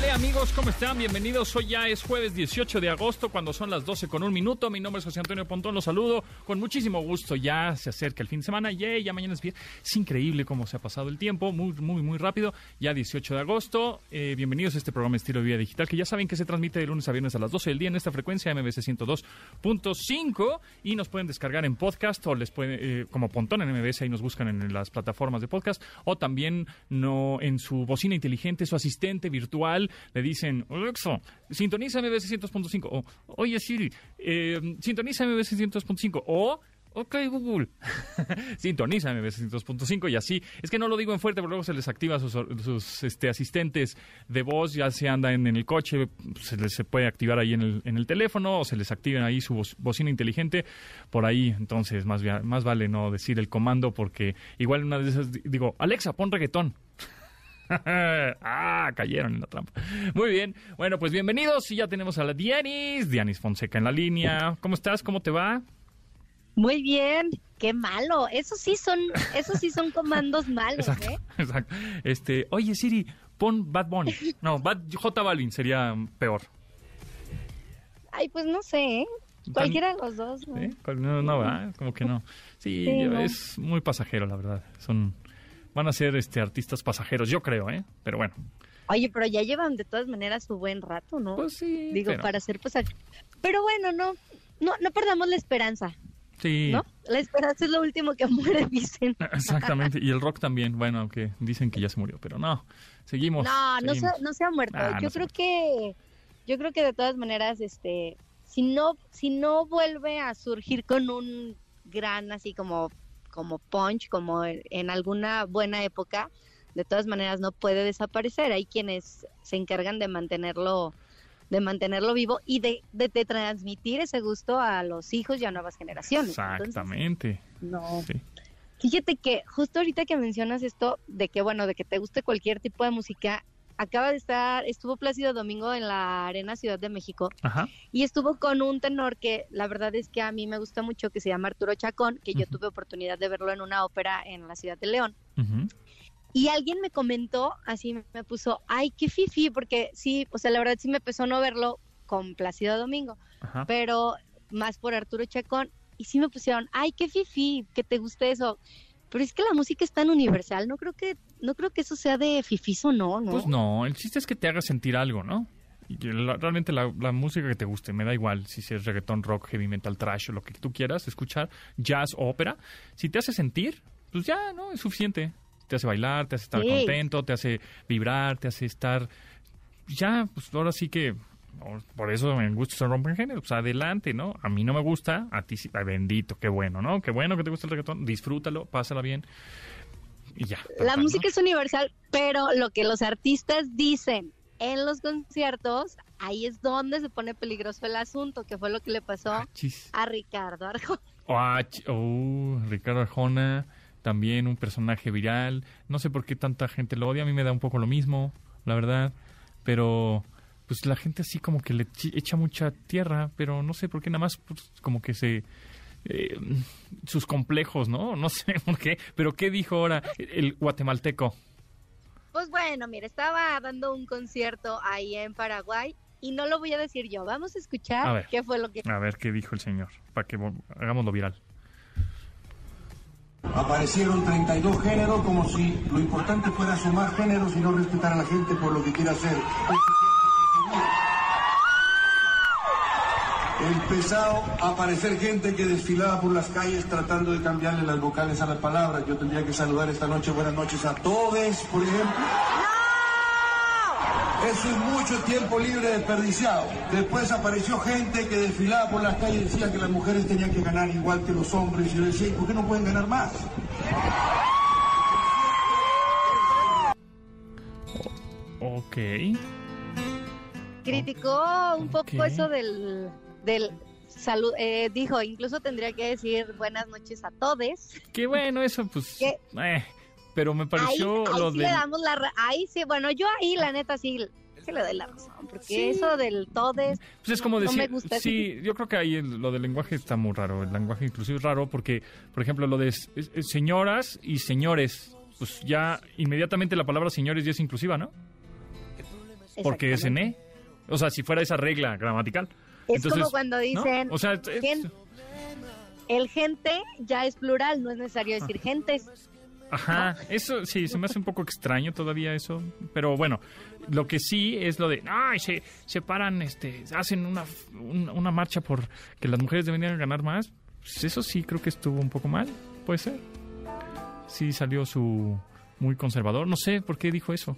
Hola amigos, ¿cómo están? Bienvenidos. Hoy ya es jueves 18 de agosto, cuando son las 12 con un minuto. Mi nombre es José Antonio Pontón, los saludo con muchísimo gusto. Ya se acerca el fin de semana, yeah, ya mañana es viernes. Es increíble cómo se ha pasado el tiempo, muy, muy, muy rápido. Ya 18 de agosto. Eh, bienvenidos a este programa Estilo de Vida Digital, que ya saben que se transmite de lunes a viernes a las 12 del día en esta frecuencia MBC 102.5 y nos pueden descargar en podcast o les pueden, eh, como Pontón en MBS, ahí nos buscan en las plataformas de podcast o también no en su bocina inteligente, su asistente virtual le dicen, Alexa, sintoniza MBS 100.5, o oye Siri, eh, sintoniza MBS 100.5, o Ok, Google. Sintoniza MBS 100.5 y así. Es que no lo digo en fuerte, pero luego se les activa sus, sus este, asistentes de voz, ya se anda en, el coche, se les puede activar ahí en el, en el teléfono o se les activa ahí su bocina inteligente por ahí. Entonces, más, más vale no decir el comando porque igual una de esas digo, Alexa, pon reggaetón. ah, cayeron en la trampa. Muy bien. Bueno, pues bienvenidos. Y ya tenemos a la Dianis, Dianis Fonseca en la línea. ¿Cómo estás? ¿Cómo te va? Muy bien. Qué malo. Esos sí son, esos sí son comandos malos, ¿eh? Exacto. Este, oye Siri, pon Bad Bunny. No, Bad J Balvin sería peor. Ay, pues no sé, ¿eh? Cualquiera de los dos, ¿no? No, no, Como que no. Sí, es muy pasajero, la verdad. Son van a ser este artistas pasajeros, yo creo, ¿eh? Pero bueno. Oye, pero ya llevan de todas maneras su buen rato, ¿no? Pues sí. Digo, para ser pasajeros. Pero bueno, no, no, no perdamos la esperanza. Sí. ¿No? La esperanza es lo último que muere, dicen. Exactamente. Y el rock también, bueno, aunque dicen que ya se murió, pero no. Seguimos. No, No, se, no se ha muerto. Ah, yo creo que, yo creo que de todas maneras, este, si no, si no vuelve a surgir con un gran así como como Punch, como en alguna buena época, de todas maneras no puede desaparecer. Hay quienes se encargan de mantenerlo de mantenerlo vivo y de, de, transmitir ese gusto a los hijos y a nuevas generaciones. Exactamente. no. Fíjate que justo ahorita que mencionas esto de que bueno, de que te guste cualquier tipo de música, acaba de estar, estuvo Plácido Domingo en la Arena Ciudad de México y estuvo con un tenor que la verdad es que a mí me gusta mucho, que se llama Arturo Chacón, que yo tuve oportunidad de verlo en una ópera en la Ciudad de León. Y alguien me comentó, así me puso, ay, qué fifi, porque sí, o sea, la verdad sí me empezó no verlo con Plácido Domingo, pero más por Arturo Chacón, y sí me pusieron, ay, qué fifi, que te guste eso. Pero es que la música es tan universal, no creo que no creo que eso sea de fifiso, no, ¿no? Pues no, el chiste es que te haga sentir algo, ¿no? Realmente la, música que te guste, me da igual si es reggaetón, rock, heavy metal, trash o lo que tú quieras escuchar, jazz o ópera. Si te hace sentir, pues ya, ¿no? Es suficiente. Te hace bailar, te hace estar contento, te hace vibrar, te hace estar... Ya, pues ahora sí que por eso me gusta se rompen género, pues adelante, ¿no? A mí no me gusta, a ti sí, bendito, qué bueno, ¿no? Qué bueno que te gusta el reggaetón, disfrútalo, pásala bien ya. La música es universal, pero lo que los artistas dicen en los conciertos, ahí es donde se pone peligroso el asunto, que fue lo que le pasó ah, a Ricardo Arjona. Oh, Ricardo Arjona, también un personaje viral. No sé por qué tanta gente lo odia, a mí me da un poco lo mismo, la verdad. Pero pues la gente así como que le echa mucha tierra, pero no sé por qué nada más pues, como que se eh, sus complejos, ¿no? No sé por qué, pero ¿qué dijo ahora el guatemalteco? Pues bueno, mira, estaba dando un concierto ahí en Paraguay y no lo voy a decir yo. Vamos a escuchar qué fue lo que... A ver qué dijo el señor, para que hagámoslo viral. Aparecieron 32 géneros como si lo importante fuera sumar géneros y no respetar a la gente por lo que quiera hacer. Empezado a aparecer gente que desfilaba por las calles tratando de cambiarle las vocales a las palabras. Yo tendría que saludar esta noche buenas noches a todos, por ejemplo. Eso es mucho tiempo libre desperdiciado. Después apareció gente que desfilaba por las calles y decía que las mujeres tenían que ganar igual que los hombres. Y yo decía, ¿por qué no pueden ganar más? Ok. Criticó un poco eso del del salud, eh, dijo, incluso tendría que decir buenas noches a todos. Qué bueno, eso pues... Eh, pero me pareció ahí, lo sí le damos la... Ahí sí, bueno, yo ahí la neta sí que le doy la razón, porque eso del todes pues es como decir, me gusta. Sí, yo creo que ahí lo del lenguaje está muy raro, el lenguaje inclusive es raro porque, por ejemplo, lo de señoras y señores, pues ya inmediatamente la palabra señores ya es inclusiva, ¿no? Porque es en E. O sea, si fuera esa regla gramatical. Es como cuando dicen, o sea, el gente ya es plural, no es necesario decir gentes. Ajá, eso sí, se me hace un poco extraño todavía eso, pero bueno, lo que sí es lo de, ay, se, se paran, este, hacen una, una marcha por que las mujeres deberían ganar más, pues eso sí creo que estuvo un poco mal, puede ser. Sí salió su muy conservador, no sé por qué dijo eso.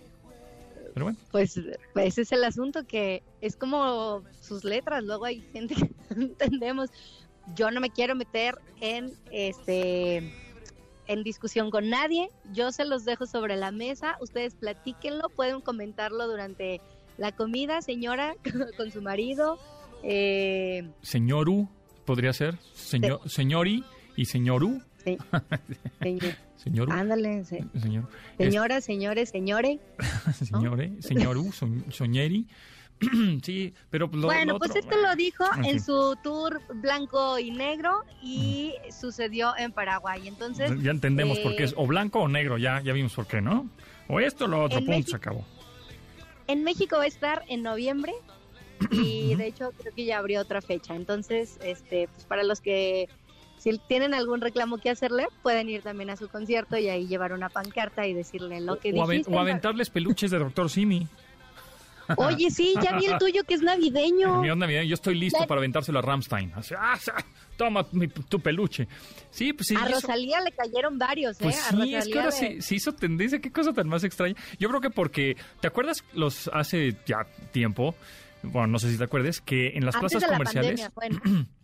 Pero bueno. Pues ese es el asunto que es como sus letras, luego hay gente que no entendemos. Yo no me quiero meter en este en discusión con nadie. Yo se los dejo sobre la mesa. Ustedes platíquenlo, pueden comentarlo durante la comida, señora, con su marido. Eh... Señoru, podría ser. Señor, Señori y señoru. Sí. Señor. Ándale, Señor. Señora, señores, señore. Señore, señoru, soñeri. sí, pero bueno, pues esto lo dijo en su tour blanco y negro y sucedió en Paraguay. Entonces ya entendemos por qué es eh, o blanco o negro, ya ya vimos por qué, ¿no? O esto o lo otro, punto, se acabó. En México va a estar en noviembre y de hecho creo que ya abrió otra fecha. Entonces, este, pues para los que si tienen algún reclamo que hacerle, pueden ir también a su concierto y ahí llevar una pancarta y decirle lo que o, o aventarles peluches de Doctor Simi. Oye, sí, ya vi el tuyo que es navideño. Mi onda navideño, yo estoy listo para aventárselo a Ramstein. Ah, toma tu peluche. Sí, pues sí. A Rosalía le cayeron varios, pues ¿eh? sí, es que ahora sí, se hizo tendencia. Qué cosa tan más extraña. Yo creo que porque, ¿te acuerdas los hace ya tiempo? Bueno, no sé si te acuerdes, que en las plazas comerciales.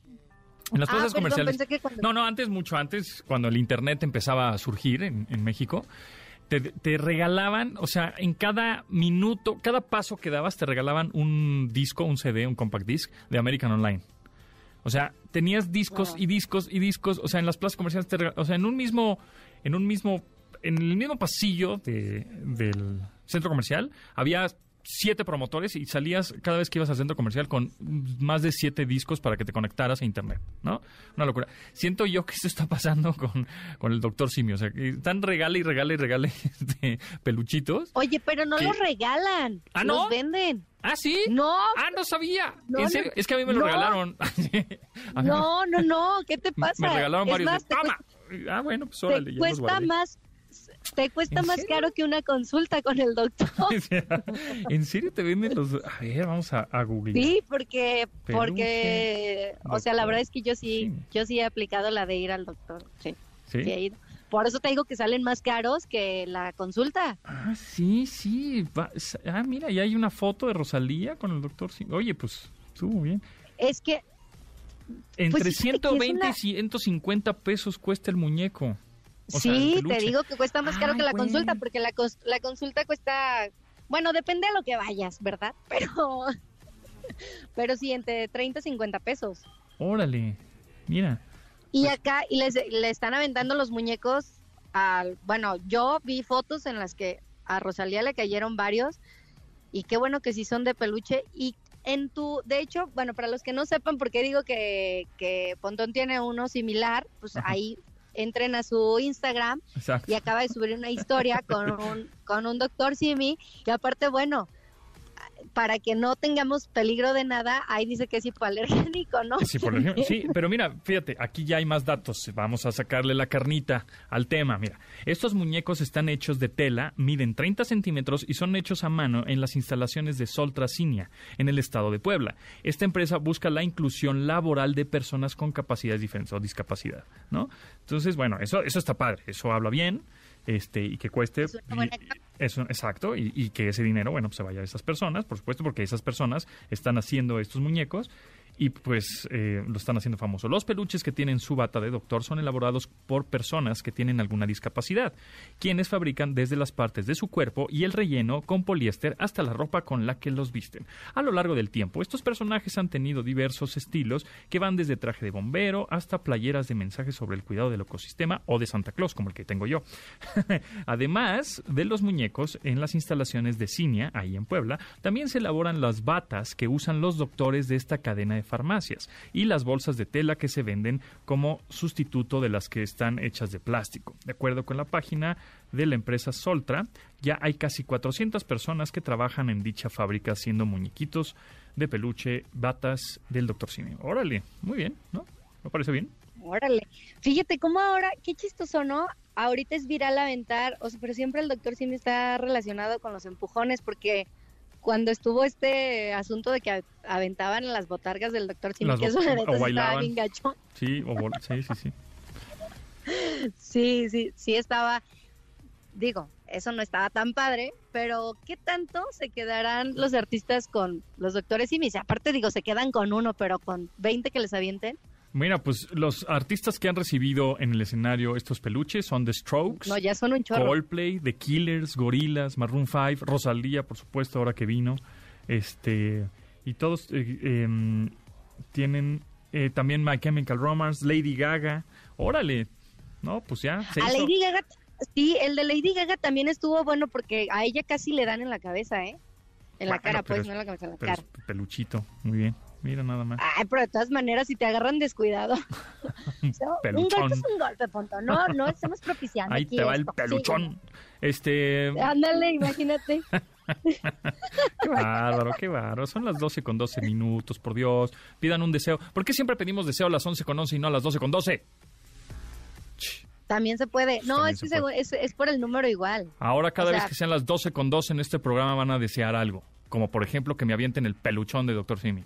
En las ah, plazas comerciales. No, no, antes, mucho antes, cuando el Internet empezaba a surgir en, en México, te, regalaban, o sea, en cada minuto, cada paso que dabas, te regalaban un disco, un CD, un compact disc de American Online. O sea, tenías discos y discos y discos, o sea, en las plazas comerciales, o sea, en un mismo, en un mismo, en el mismo pasillo de, del centro comercial había siete promotores y salías cada vez que ibas al centro comercial con más de siete discos para que te conectaras a internet, ¿no? Una locura. Siento yo que esto está pasando con, con el doctor Simio, o sea, que están regale y regale y regale este, peluchitos. Oye, pero no los regalan, ¿Ah, no? los venden. ¿Ah, sí? No. Ah, no sabía. ¿En serio? es que a mí me lo regalaron. no, no, no. ¿Qué te pasa? Me regalaron varios. Ah, bueno, pues órale. Te cuesta más te cuesta más caro que una consulta con el doctor. ¿En serio te venden los...? A ver, vamos a, a googlear. Sí, porque, porque, o sea, la verdad es que yo sí, yo sí he aplicado la de ir al doctor. Sí, sí. Por eso te digo que salen más caros que la consulta. Ah, sí, sí. ah, mira, ya hay una foto de Rosalía con el doctor. Oye, pues estuvo bien. Es que... Entre 120 pues, y 150 pesos cuesta el muñeco sí, te digo que cuesta más caro que la consulta, porque la, la consulta cuesta, bueno, depende de lo que vayas, ¿verdad? Pero, pero sí, entre 30 y 50 pesos. Órale, mira. Y pues acá, y les, le están aventando los muñecos al, bueno, yo vi fotos en las que a Rosalía le cayeron varios, y qué bueno que sí son de peluche, y en tu, de hecho, bueno, para los que no sepan por qué digo que, que Pontón tiene uno similar, pues ahí entren a su Instagram y acaba de subir una historia con un, con un doctor Simi. Y aparte, bueno, para que no tengamos peligro de nada, ahí dice que es hipoalergénico, ¿no? Sí, pero mira, fíjate, aquí ya hay más datos. Vamos a sacarle la carnita al tema. Mira, estos muñecos están hechos de tela, miden 30 centímetros y son hechos a mano en las instalaciones de Sol Trasinia, en el estado de Puebla. Esta empresa busca la inclusión laboral de personas con capacidades diferentes o discapacidad, ¿no? Entonces, bueno, eso, eso está padre, eso habla bien este y que cueste eso exacto y, que ese dinero bueno pues se vaya a esas personas por supuesto porque esas personas están haciendo estos muñecos y pues eh, lo están haciendo famoso. Los peluches que tienen su bata de doctor son elaborados por personas que tienen alguna discapacidad, quienes fabrican desde las partes de su cuerpo y el relleno con poliéster hasta la ropa con la que los visten. A lo largo del tiempo, estos personajes han tenido diversos estilos que van desde traje de bombero hasta playeras de mensajes sobre el cuidado del ecosistema o de Santa Claus, como el que tengo yo. Además de los muñecos, en las instalaciones de Cinia, ahí en Puebla, también se elaboran las batas que usan los doctores de esta cadena de farmacias y las bolsas de tela que se venden como sustituto de las que están hechas de plástico. De acuerdo con la página de la empresa Soltra, ya hay casi 400 personas que trabajan en dicha fábrica haciendo muñequitos de peluche, batas del Dr. Simi. Órale, muy bien, ¿no? ¿Me parece bien? Órale. Fíjate cómo ahora, qué chistoso, ¿no? Ahorita es viral aventar, o sea, pero siempre el Dr. Simi está relacionado con los empujones porque cuando estuvo este asunto de que aventaban las botargas del doctor Simi, que eso estaba bien gacho. Sí, sí, sí, sí. sí, sí, sí estaba, digo, eso no estaba tan padre, pero ¿qué tanto se quedarán los artistas con los doctores Simi? Aparte digo, se quedan con uno, pero con 20 que les avienten. Mira, pues los artistas que han recibido en el escenario estos peluches son The Strokes, no, ya son un chorro. Coldplay, The Killers, Gorillaz, Maroon 5, Rosalía, por supuesto, ahora que vino. Este, y todos eh, em, tienen eh, también My Chemical Romance, Lady Gaga. Órale, no, pues ya. a Lady Gaga, sí, el de Lady Gaga también estuvo bueno porque a ella casi le dan en la cabeza, ¿eh? En la cara, pues, no en la cabeza, en la cara. peluchito, muy bien. Mira nada más. Ay, pero de todas maneras, si te agarran descuidado. un golpe es un golpe, punto. No, no estamos propiciando. Ahí te va el peluchón. Este. Ándale, imagínate. qué bárbaro, qué bárbaro. Son las 12 con 12 minutos, por Dios. Pidan un deseo. ¿Por qué siempre pedimos deseo a las 11 con 11 y no a las 12 con 12? También se puede. No, es, es, por el número igual. Ahora cada vez que sean las 12 con 12 en este programa van a desear algo. Como por ejemplo que me avienten el peluchón de Doctor Simi.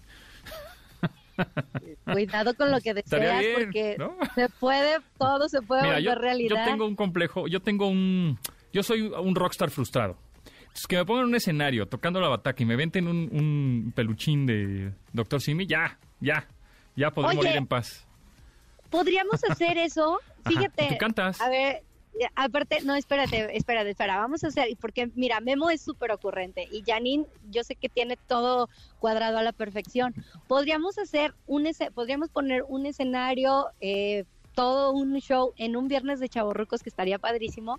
Cuidado con lo que deseas porque se puede, todo se puede volver realidad. Yo tengo un complejo, yo tengo un, yo soy un rockstar frustrado. Entonces, que me pongan en un escenario tocando la bataca y me venten un, peluchín de Doctor Simi, ya, ya, ya podemos morir en paz. Podríamos hacer eso. Fíjate. ¿Tú cantas? A ver, aparte, no, espérate, espérate, espera, vamos a hacer, porque mira, Memo es súper ocurrente y Janine, yo sé que tiene todo cuadrado a la perfección. Podríamos hacer un, podríamos poner un escenario, eh, todo un show en un viernes de chaborrucos que estaría padrísimo,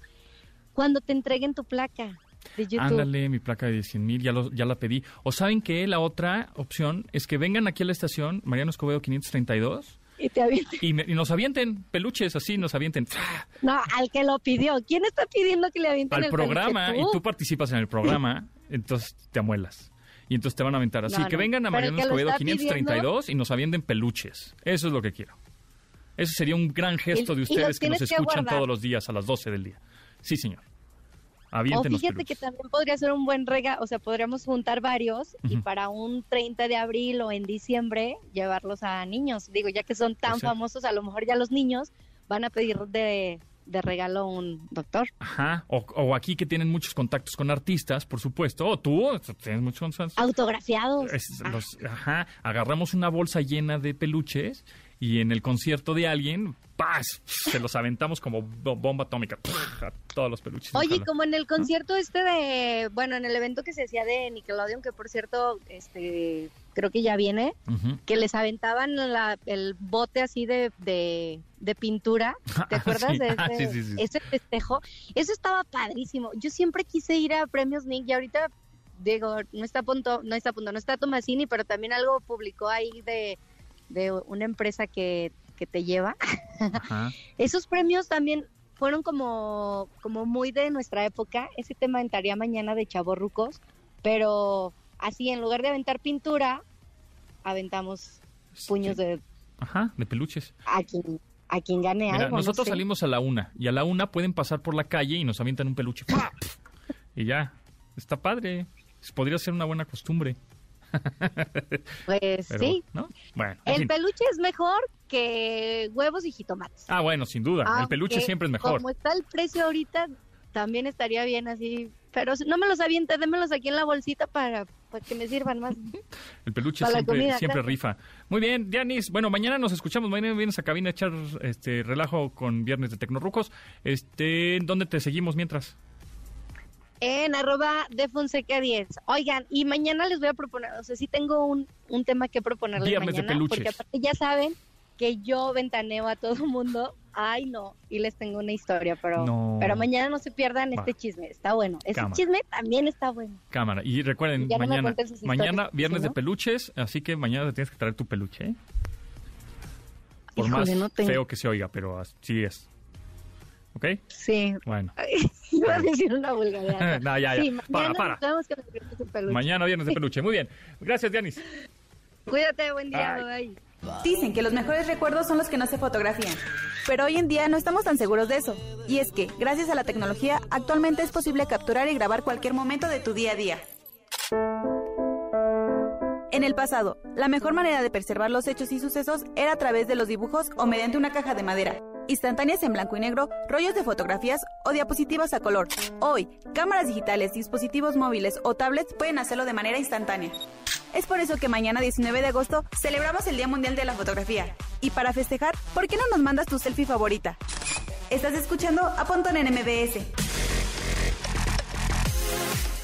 cuando te entreguen tu placa. De YouTube. Ándale, mi placa de 100 mil, ya, ya la pedí. O saben que la otra opción es que vengan aquí a la estación, Mariano Escobedo 532, y te avienten. Y, nos avienten peluches así, nos avienten. No, al que lo pidió. ¿Quién está pidiendo que le avienten al programa y tú participas en el programa, entonces te amuelas. Y entonces te van a aventar así. que vengan a Mariano Escobedo 532 y nos avienten peluches. Eso es lo que quiero. Eso sería un gran gesto de ustedes que nos escuchan todos los días a las 12 del día. Sí, señor o fíjate que también podría ser un buen regalo, o sea, podríamos juntar varios y para un 30 de abril o en diciembre llevarlos a niños. Digo, ya que son tan famosos, a lo mejor ya los niños van a pedir de, regalo un doctor. Ajá, o, aquí que tienen muchos contactos con artistas, por supuesto, o tú tienes muchos contactos. Autografiados. ajá, agarramos una bolsa llena de peluches y en el concierto de alguien, ¡paz! Se los aventamos como bomba atómica a todos los peluches. Oye, como en el concierto este de, bueno, en el evento que se hacía de Nickelodeon, que por cierto, este, creo que ya viene, que les aventaban el bote así de, de, pintura, ¿te acuerdas de ah, ese, festejo? Eso estaba padrísimo. Yo siempre quise ir a Premios Nick y ahorita digo, no está a punto, no está a punto, no está Tomasini, pero también algo publicó ahí de de una empresa que, te lleva. Esos premios también fueron como, como muy de nuestra época. Ese tema entraría mañana de chavorrucos, pero así en lugar de aventar pintura, aventamos puños de... Ajá, de peluches. A quien, a quien gane algo. Nosotros salimos a la una y a la una pueden pasar por la calle y nos avientan un peluche. y ya, está padre. Podría ser una buena costumbre. Pues sí. el peluche es mejor que huevos y jitomates. Ah, bueno, sin duda. el peluche siempre es mejor. Como está el precio ahorita, también estaría bien así. Pero no me los aviente, démelos aquí en la bolsita para para que me sirvan más. El peluche siempre, siempre rifa. Muy bien, Dianis. Bueno, mañana nos escuchamos. Mañana vienes a cabina a echar este relajo con Viernes de Tecnorucos. Este, ¿Dónde te seguimos mientras? En arroba de Fonseca 10. Oigan, y mañana les voy a proponer, o sea, sí tengo un, un tema que proponerles Viernes mañana. de peluches. Porque aparte ya saben que yo ventaneo a todo el mundo. Ay, no. Y les tengo una historia, pero, pero mañana no se pierdan este chisme. Está bueno. Este chisme también está bueno. Cámara. Y recuerden, mañana, mañana viernes de peluches, así que mañana te tienes que traer tu peluche. ¿eh? Por más feo que se oiga, pero así es. ¿Ok? Sí. Bueno. Iba a decir una vulgaridad. no, ya, ya. para, para. Mañana viernes de peluche. Muy bien. Gracias, Dianis. Cuídate, buen día. bye. Dicen que los mejores recuerdos son los que no se fotografían, pero hoy en día no estamos tan seguros de eso. Y es que, gracias a la tecnología, actualmente es posible capturar y grabar cualquier momento de tu día a día. En el pasado, la mejor manera de preservar los hechos y sucesos era a través de los dibujos o mediante una caja de madera, instantáneas en blanco y negro, rollos de fotografías o diapositivas a color. Hoy, cámaras digitales, dispositivos móviles o tablets pueden hacerlo de manera instantánea. Es por eso que mañana 19 de agosto celebramos el Día Mundial de la Fotografía. Y para festejar, ¿por qué no nos mandas tu selfie favorita? Estás escuchando a Pontón en MBS.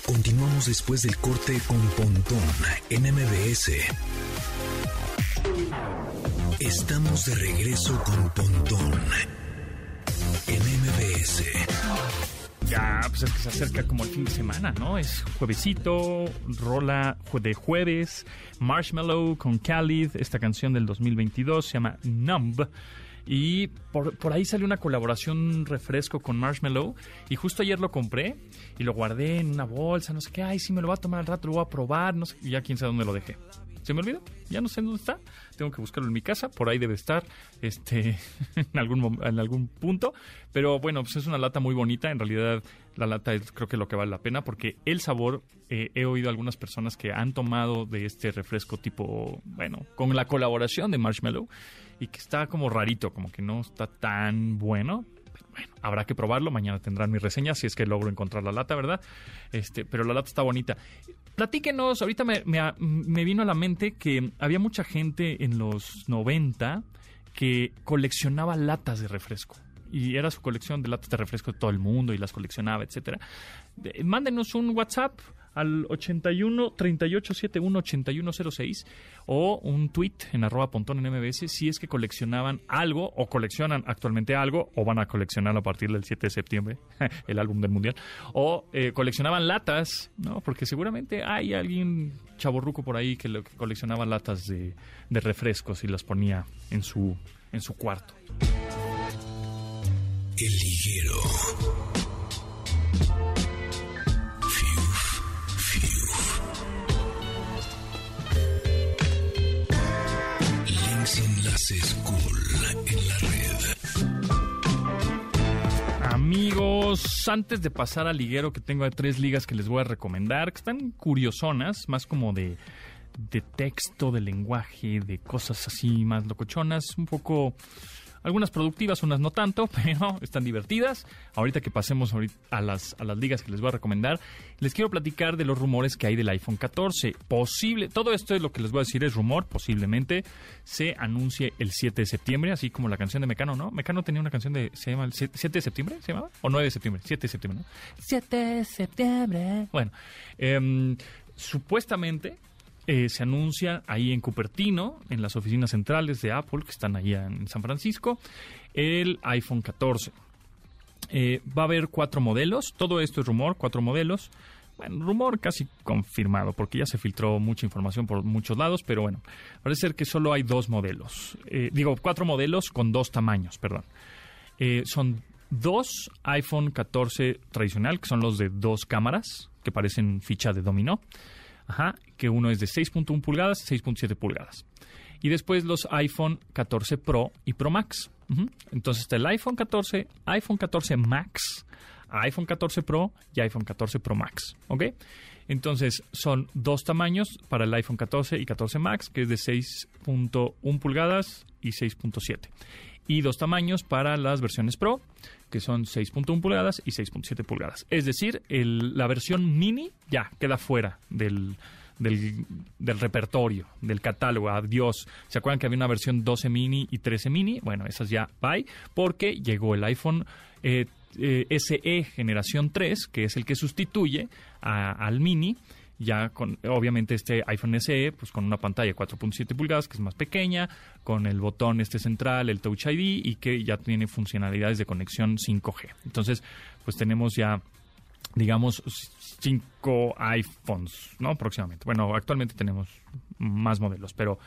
Continuamos después del corte con Pontón en MBS. Estamos de regreso con Pontón en MBS. Ya, pues es que se acerca como el fin de semana, ¿no? Es juevesito, rola de jueves, Marshmallow con Khalid, esta canción del 2022 se llama Numb. Y por, por, ahí salió una colaboración refresco con Marshmallow. Y justo ayer lo compré y lo guardé en una bolsa, no sé qué. Ay, sí, me lo voy a tomar al rato, lo voy a probar. No sé, ya quién sabe dónde lo dejé. ¿Se me olvidó? Ya no sé dónde está. Tengo que buscarlo en mi casa. Por ahí debe estar este, en, algún, en algún punto. Pero bueno, pues es una lata muy bonita. En realidad, la lata es creo que lo que vale la pena porque el sabor, eh, he oído algunas personas que han tomado de este refresco tipo, bueno, con la colaboración de Marshmallow y que está como rarito, como que no está tan bueno. bueno, habrá que probarlo. Mañana tendrán mi reseña si es que logro encontrar la lata, ¿verdad? Este, pero la lata está bonita. Platíquenos, ahorita me, me, vino a la mente que había mucha gente en los 90 que coleccionaba latas de refresco y era su colección de latas de refresco de todo el mundo y las coleccionaba, etcétera. Mándenos un WhatsApp al 81 38 71 8106 o un tweet en arroba pontón en MBS si es que coleccionaban algo o coleccionan actualmente algo o van a coleccionar a partir del 7 de septiembre el álbum del mundial o eh, coleccionaban latas, ¿no? Porque seguramente hay alguien chaborruco por ahí que, coleccionaba latas de, refrescos y las ponía en su, en su cuarto. El liguero. en la red. Amigos, antes de pasar al liguero que tengo de tres ligas que les voy a recomendar, que están curiosonas, más como de, de texto, de lenguaje, de cosas así más locochonas, un poco algunas productivas, unas no tanto, pero están divertidas. Ahorita que pasemos a las, a las ligas que les voy a recomendar, les quiero platicar de los rumores que hay del iPhone 14. Posible, todo esto es lo que les voy a decir es rumor, posiblemente se anuncie el 7 de septiembre, así como la canción de Mecano, ¿no? Mecano tenía una canción de, ¿se llama el 7 de septiembre? ¿Se llamaba? ¿O 9 de septiembre? 7 de septiembre, ¿no? 7 de septiembre. Bueno, em, supuestamente eh, se anuncia ahí en Cupertino, en las oficinas centrales de Apple, que están allá en San Francisco, el iPhone 14. Eh, va a haber cuatro modelos, todo esto es rumor, cuatro modelos. Bueno, rumor casi confirmado, porque ya se filtró mucha información por muchos lados, pero bueno, parece ser que solo hay dos modelos. Eh, digo, cuatro modelos con dos tamaños, perdón. son dos iPhone 14 tradicional, que son los de dos cámaras, que parecen ficha de dominó. Ajá, que uno es de 6.1 pulgadas, 6.7 pulgadas. Y después los iPhone 14 Pro y Pro Max. Entonces está el iPhone 14, iPhone 14 Max, iPhone 14 Pro y iPhone 14 Pro Max. ¿Ok? Entonces son dos tamaños para el iPhone 14 y 14 Max, que es de 6.1 pulgadas y 6.7 y dos tamaños para las versiones Pro, que son 6.1 pulgadas y 6.7 pulgadas. Es decir, la versión mini ya queda fuera del, del, del, repertorio, del catálogo. Adiós. ¿Se acuerdan que había una versión 12 mini y 13 mini? Bueno, esas ya bye, porque llegó el iPhone eh, eh, SE generación 3, que es el que sustituye al mini ya con obviamente este iPhone SE pues con una pantalla 4.7 pulgadas que es más pequeña con el botón este central el Touch ID y que ya tiene funcionalidades de conexión 5G entonces pues tenemos ya digamos cinco iPhones no próximamente bueno actualmente tenemos más modelos pero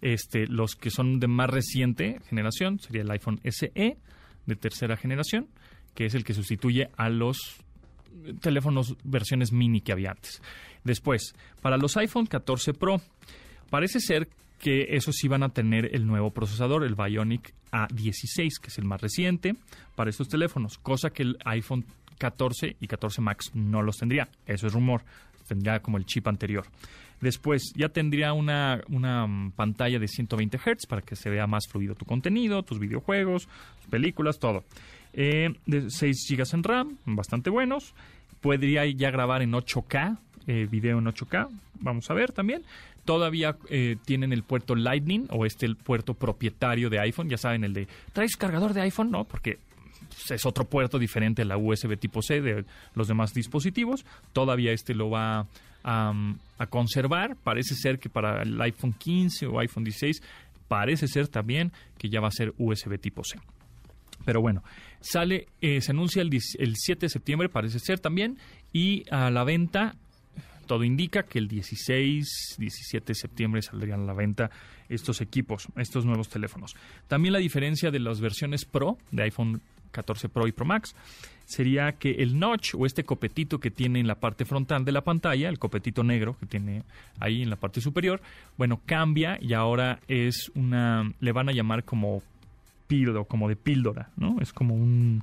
este los que son de más reciente generación sería el iPhone SE de tercera generación que es el que sustituye a los teléfonos versiones mini que había antes. Después, para los iPhone 14 Pro, parece ser que esos sí van a tener el nuevo procesador, el Bionic A16, que es el más reciente para estos teléfonos, cosa que el iPhone 14 y 14 Max no los tendría. Eso es rumor, tendría como el chip anterior. Después ya tendría una, una pantalla de 120 Hz para que se vea más fluido tu contenido, tus videojuegos, tus películas, todo. Eh, de 6 GB en RAM, bastante buenos. Podría ya grabar en 8K, eh, video en 8K, vamos a ver también. Todavía eh, tienen el puerto Lightning o este el puerto propietario de iPhone, ya saben, el de ¿traes cargador de iPhone? No, porque es otro puerto diferente a la USB tipo C de los demás dispositivos. Todavía este lo va a, a, conservar. Parece ser que para el iPhone 15 o iPhone 16 parece ser también que ya va a ser USB tipo C. Pero bueno, sale, eh, se anuncia el, el 7 de septiembre, parece ser también, y a la venta todo indica que el 16, 17 de septiembre saldrían a la venta estos equipos, estos nuevos teléfonos. También la diferencia de las versiones Pro de iPhone 14 Pro y Pro Max sería que el notch o este copetito que tiene en la parte frontal de la pantalla, el copetito negro que tiene ahí en la parte superior, bueno, cambia y ahora es una, le van a llamar como píldora, como de píldora, ¿no? Es como un,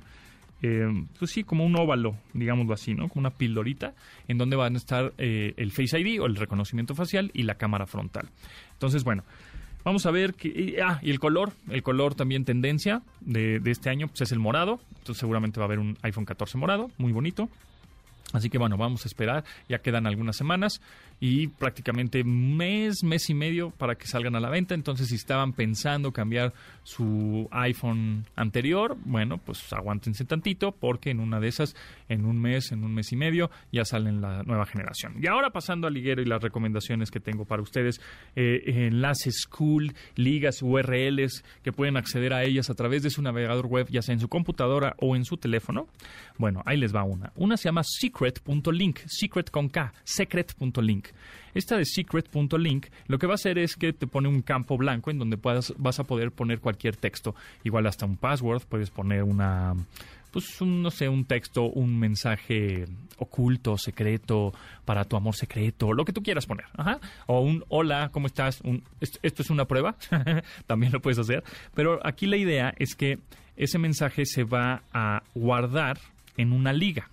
eh, pues sí, como un óvalo, digámoslo así, ¿no? Como una píldorita, en donde van a estar eh, el Face ID o el reconocimiento facial y la cámara frontal. Entonces, bueno, vamos a ver que... ah, y el color, el color también tendencia de, de este año, pues es el morado. Entonces seguramente va a haber un iPhone 14 morado, muy bonito. Así que bueno, vamos a esperar, ya quedan algunas semanas y prácticamente mes, mes y medio para que salgan a la venta. Entonces, si estaban pensando cambiar su iPhone anterior, bueno, pues aguántense tantito porque en una de esas, en un mes, en un mes y medio, ya salen la nueva generación. Y ahora pasando al liguero y las recomendaciones que tengo para ustedes, eh, enlaces cool, ligas, URLs que pueden acceder a ellas a través de su navegador web, ya sea en su computadora o en su teléfono. Bueno, ahí les va una. Una se llama secret.link, secret con K, secret.link. Esta de secret.link lo que va a hacer es que te pone un campo blanco en donde puedas, vas a poder poner cualquier texto, igual hasta un password, puedes poner una pues no sé, un texto, un mensaje oculto, secreto, para tu amor secreto, lo que tú quieras poner. O un hola, ¿cómo estás? Un, esto, esto, es una prueba, también lo puedes hacer. Pero aquí la idea es que ese mensaje se va a guardar en una liga.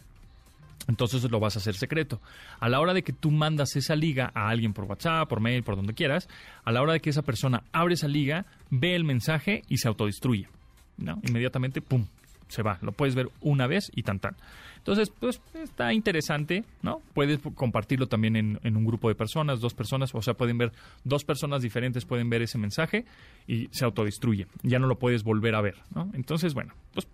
Entonces lo vas a hacer secreto. A la hora de que tú mandas esa liga a alguien por WhatsApp, por mail, por donde quieras, a la hora de que esa persona abre esa liga, ve el mensaje y se autodestruye. ¿no? Inmediatamente, ¡pum! Se va. Lo puedes ver una vez y tan tan. Entonces, pues está interesante, ¿no? Puedes compartirlo también en, en, un grupo de personas, dos personas, o sea, pueden ver dos personas diferentes, pueden ver ese mensaje y se autodestruye. Ya no lo puedes volver a ver, ¿no? Entonces, bueno, pues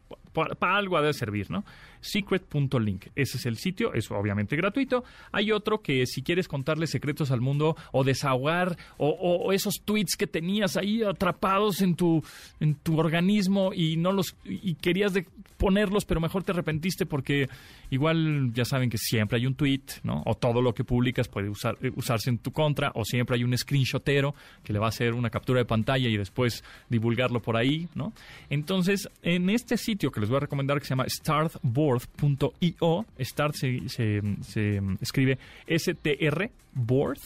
para, algo ha de servir, ¿no? Secret.link, ese es el sitio, es obviamente gratuito. Hay otro que si quieres contarle secretos al mundo o desahogar o, esos tweets que tenías ahí atrapados en tu, en tu organismo y no los y querías de ponerlos, pero mejor te arrepentiste porque igual ya saben que siempre hay un tweet, ¿no? O todo lo que publicas puede eh, usarse en tu contra, o siempre hay un screenshotero que le va a hacer una captura de pantalla y después divulgarlo por ahí, ¿no? Entonces, en este sitio que les voy a recomendar que se llama startboard.io, start se, se, se escribe S-T-R, board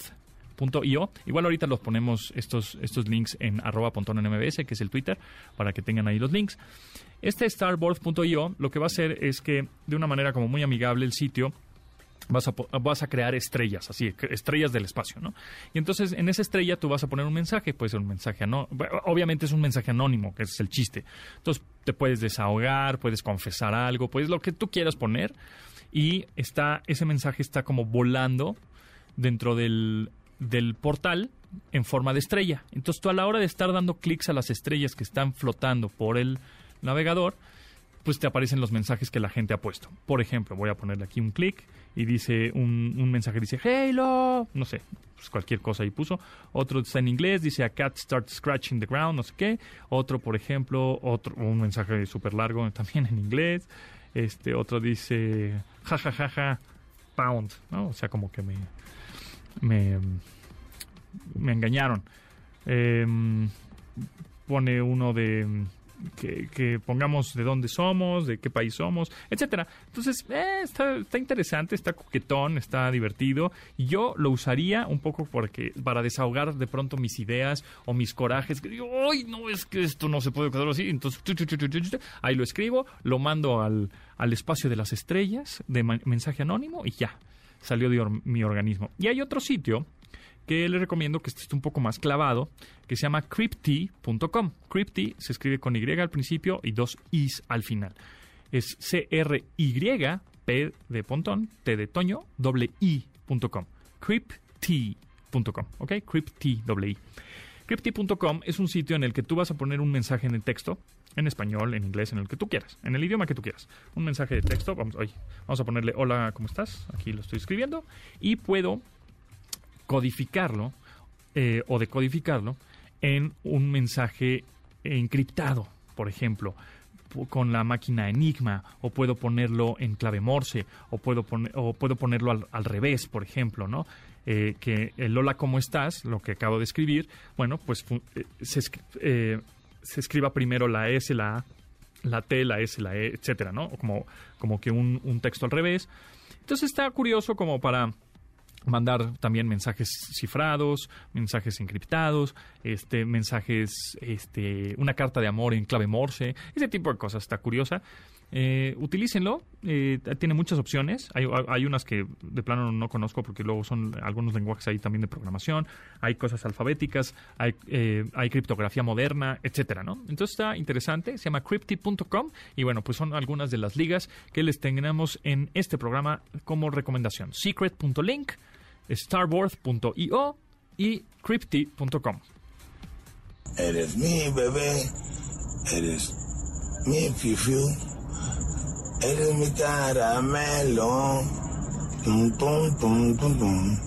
.io. Igual ahorita los ponemos estos, estos links en arroba mbs, que es el Twitter, para que tengan ahí los links. Este starboard.io lo que va a hacer es que de una manera como muy amigable el sitio Vas a, vas a, crear estrellas, así, estrellas del espacio, ¿no? Y entonces en esa estrella tú vas a poner un mensaje, puede ser un mensaje anónimo, obviamente es un mensaje anónimo, que es el chiste. Entonces te puedes desahogar, puedes confesar algo, puedes lo que tú quieras poner y está, ese mensaje está como volando dentro del del portal en forma de estrella. Entonces tú a la hora de estar dando clics a las estrellas que están flotando por el navegador, pues te aparecen los mensajes que la gente ha puesto. Por ejemplo, voy a ponerle aquí un clic y dice un, un mensaje, dice Halo, no sé, pues cualquier cosa ahí puso. Otro está en inglés, dice a cat starts scratching the ground, no sé qué. Otro, por ejemplo, otro, un mensaje súper largo también en inglés. Este, otro dice jajajaja ja, ja, pound, ¿no? O sea, como que me, me, me engañaron. Em, pone uno de que, pongamos de dónde somos, de qué país somos, etcétera. Entonces, eh, está, está, interesante, está coquetón, está divertido. Y yo lo usaría un poco porque para desahogar de pronto mis ideas o mis corajes. Que digo, ¡ay, no, es que esto no se puede quedar así! Entonces, ahí lo escribo, lo mando al, al espacio de las estrellas de mensaje anónimo y ya, salió de mi organismo. Y hay otro sitio que le recomiendo que esté un poco más clavado, que se llama crypty.com. Crypty se escribe con Y al principio y dos Is al final. Es C-R-Y, P de pontón, T de toño, doble I.com. Crypty.com, ¿ok? Crypty, doble I. Crypty.com es un sitio en el que tú vas a poner un mensaje en el texto, en español, en inglés, en el que tú quieras, en el idioma que tú quieras. Un mensaje de texto, vamos, a ponerle hola, ¿cómo estás? Aquí lo estoy escribiendo. Y puedo codificarlo eh, o decodificarlo en un mensaje encriptado, por ejemplo, con la máquina Enigma, o puedo ponerlo en clave Morse, o puedo, poner, o puedo ponerlo al, revés, por ejemplo, ¿no? Eh, que el hola, ¿cómo estás? Lo que acabo de escribir, bueno, pues eh, se, se, escriba primero la S, la A, la T, la S, la E, etcétera, ¿no? Como, como que un, un texto al revés. Entonces está curioso como para mandar también mensajes cifrados, mensajes encriptados, este, mensajes, este, una carta de amor en clave Morse, ese tipo de cosas. Está curiosa. Eh, utilícenlo, eh, tiene muchas opciones. Hay, hay, unas que de plano no conozco porque luego son algunos lenguajes ahí también de programación. Hay cosas alfabéticas, hay, eh, criptografía moderna, etcétera, ¿no? Entonces está interesante, se llama crypty.com y bueno, pues son algunas de las ligas que les tenemos en este programa como recomendación. Secret.link starboard.io y crypty.com. Eres mi bebé, eres mi fifiu, eres mi caramelo. Tum, tum, tum, tum, tum.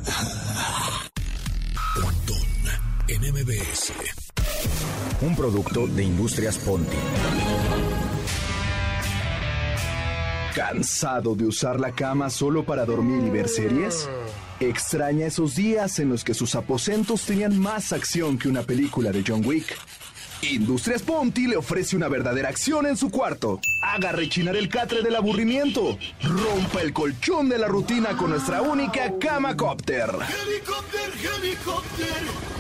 NMBS. Un producto de Industrias Ponti. ¿Cansado de usar la cama solo para dormir y ver series? ¿Extraña esos días en los que sus aposentos tenían más acción que una película de John Wick? Industrias Ponti le ofrece una verdadera acción en su cuarto. Haga rechinar el catre del aburrimiento. Rompa el colchón de la rutina con nuestra única cama copter. Helicópter, helicópter.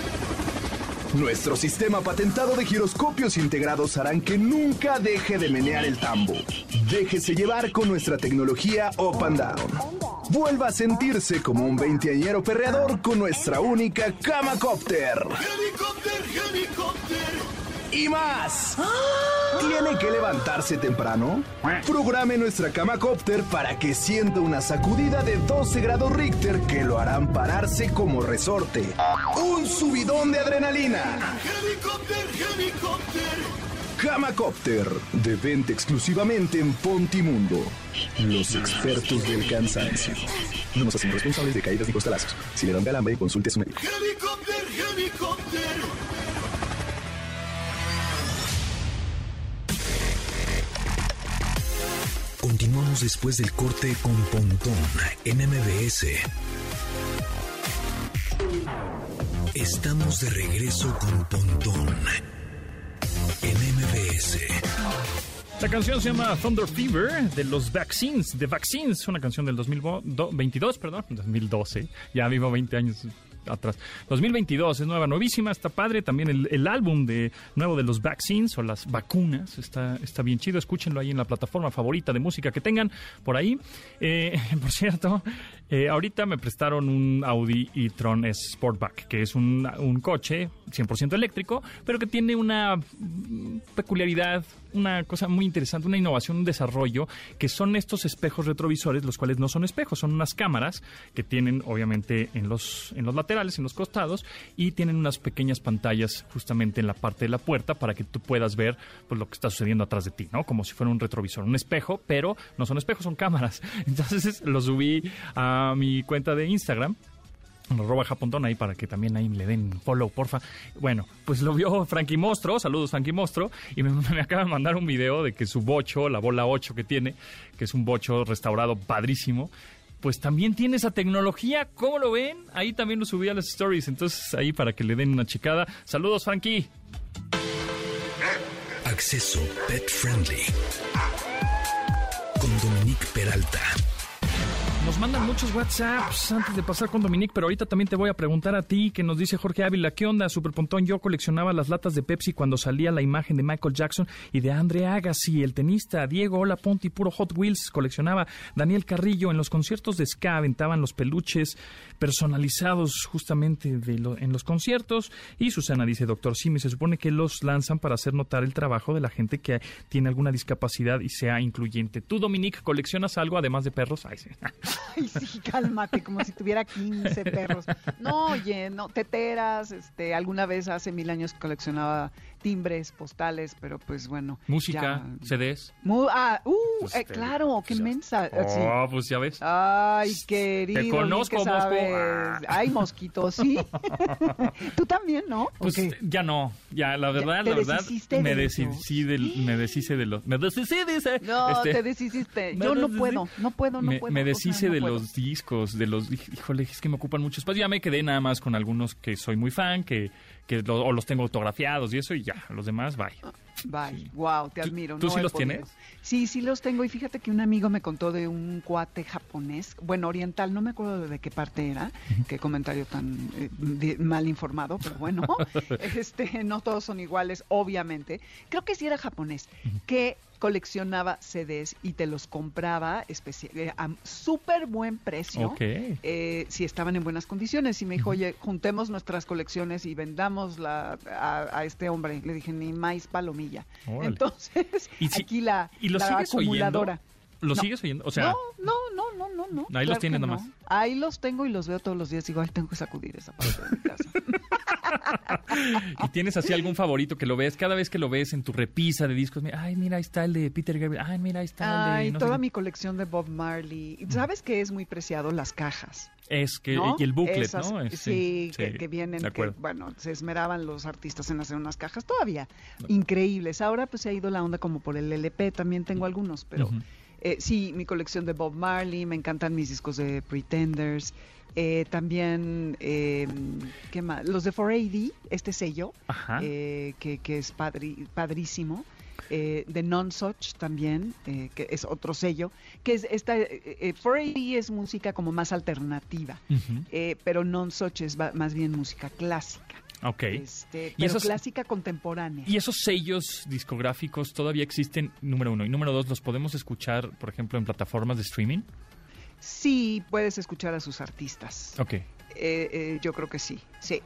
Nuestro sistema patentado de giroscopios integrados harán que nunca deje de menear el tambo. Déjese llevar con nuestra tecnología Up and Down. Vuelva a sentirse como un veinteañero perreador con nuestra única. ¡Helicópter, helicópter! Y más. ¿Tiene que levantarse temprano? Programe nuestra cama copter para que sienta una sacudida de 12 grados Richter que lo harán pararse como resorte. Un subidón de adrenalina. Helicópter, helicópter. Camacopter, de venta exclusivamente en Pontimundo. Los expertos del cansancio. No nos hacemos responsables de caídas ni costalazos. Si le dan calambre, consulte a su médico. Helicópter, helicópter. Continuamos después del corte con Pontón en MBS. Estamos de regreso con Pontón en MBS. La canción se llama Thunder Fever de los Vaccines, de Vaccines, una canción del 2022, perdón, 2012, ya vivo 20 años atrás. 2022 es nueva, nuevísima, está padre. También el, álbum de nuevo de los vaccines o las vacunas está, está bien chido. Escúchenlo ahí en la plataforma favorita de música que tengan por ahí. Eh, por cierto, eh, ahorita me prestaron un Audi e-tron Sportback, que es un, un coche 100% eléctrico, pero que tiene una peculiaridad una cosa muy interesante, una innovación, un desarrollo, que son estos espejos retrovisores, los cuales no son espejos, son unas cámaras que tienen obviamente en los, en los laterales, en los costados, y tienen unas pequeñas pantallas justamente en la parte de la puerta para que tú puedas ver pues, lo que está sucediendo atrás de ti, ¿no? Como si fuera un retrovisor, un espejo, pero no son espejos, son cámaras. Entonces lo subí a mi cuenta de Instagram arroba japontón ahí para que también ahí le den follow, porfa. Bueno, pues lo vio Frankie Mostro, saludos Frankie Mostro, y me, me, acaba de mandar un video de que su bocho, la bola 8 que tiene, que es un bocho restaurado padrísimo, pues también tiene esa tecnología, ¿cómo lo ven? Ahí también lo subí a las stories, entonces ahí para que le den una checada. Saludos Frankie. Acceso Pet Friendly con Dominique Peralta. Mandan muchos WhatsApps antes de pasar con Dominique, pero ahorita también te voy a preguntar a ti, que nos dice Jorge Ávila, ¿qué onda, Superpontón? Yo coleccionaba las latas de Pepsi cuando salía la imagen de Michael Jackson y de Andre Agassi, el tenista, Diego Hola Ponti, puro Hot Wheels, coleccionaba Daniel Carrillo, en los conciertos de Ska aventaban los peluches personalizados justamente de en los conciertos y Susana dice, doctor Simi, se supone que los lanzan para hacer notar el trabajo de la gente que tiene alguna discapacidad y sea incluyente. ¿Tú, Dominique, coleccionas algo además de perros? Ay, sí. Ay, sí, cálmate, como si tuviera 15 perros. No, oye, no, teteras, este, alguna vez hace mil años coleccionaba timbres, postales, pero pues bueno. Música, CDs. ah, uh, pues eh, claro, qué mensa. Oh, pues ya ves. Ay, querido. Te conozco, Mosco. Ay, mosquito, sí. Tú también, ¿no? Pues ya no, ya, la verdad, la verdad, me deshice de, me deshice de los, me deshice, dice. No, este, te deshiciste. Yo no puedo, no puedo, no me, puedo. Me deshice de los discos, de los, híjole, es que me ocupan mucho espacio. Ya me quedé nada más con algunos que soy muy fan, que que o los tengo autografiados y eso y ya, los demás, bye. Bye, wow, te admiro. ¿Tú, sí los tienes? Sí, sí los tengo y fíjate que un amigo me contó de un cuate japonés, bueno, oriental, no me acuerdo de qué parte era, qué comentario tan eh, mal informado, pero bueno, este, no todos son iguales, obviamente. Creo que sí era japonés, que coleccionaba CDs y te los compraba eh, a súper buen precio eh, si estaban en buenas condiciones. Y me dijo, oye, juntemos nuestras colecciones y vendamos la, a, este hombre. Le dije, ni más palomilla. Entonces, aquí la, ¿y lo acumuladora. ¿Lo sigues oyendo? O sea, no, no, no, no, no. Ahí los tienes nomás. Ahí los tengo y los veo todos los días. Digo, ay, tengo que sacudir esa parte de mi casa. ¿Y tienes así algún favorito que lo ves cada vez que lo ves en tu repisa de discos? Ay, mira, ahí está el de Peter Gabriel. Ay, mira, ahí está el de... toda mi colección de Bob Marley. ¿Sabes qué es muy preciado? Las cajas. Es que y el booklet, ¿no? Este, sí, que, vienen, bueno, se esmeraban los artistas en hacer unas cajas todavía increíbles. Ahora pues se ha ido la onda como por el LP, también tengo algunos, pero eh, sí, mi colección de Bob Marley, me encantan mis discos de Pretenders, eh, también, eh, ¿qué más? Los de 4AD, este sello, eh, que, que, es padrísimo. Eh, de Non-Such también, que es otro sello, que es esta, 4AD es música como más alternativa, pero Non-Such es más bien música clásica. Ok. Este, pero ¿Y esos, clásica contemporánea. ¿Y esos sellos discográficos todavía existen, número uno? Y número dos, ¿los podemos escuchar, por ejemplo, en plataformas de streaming? Sí, puedes escuchar a sus artistas. Ok. Eh, eh, yo creo que sí, sí.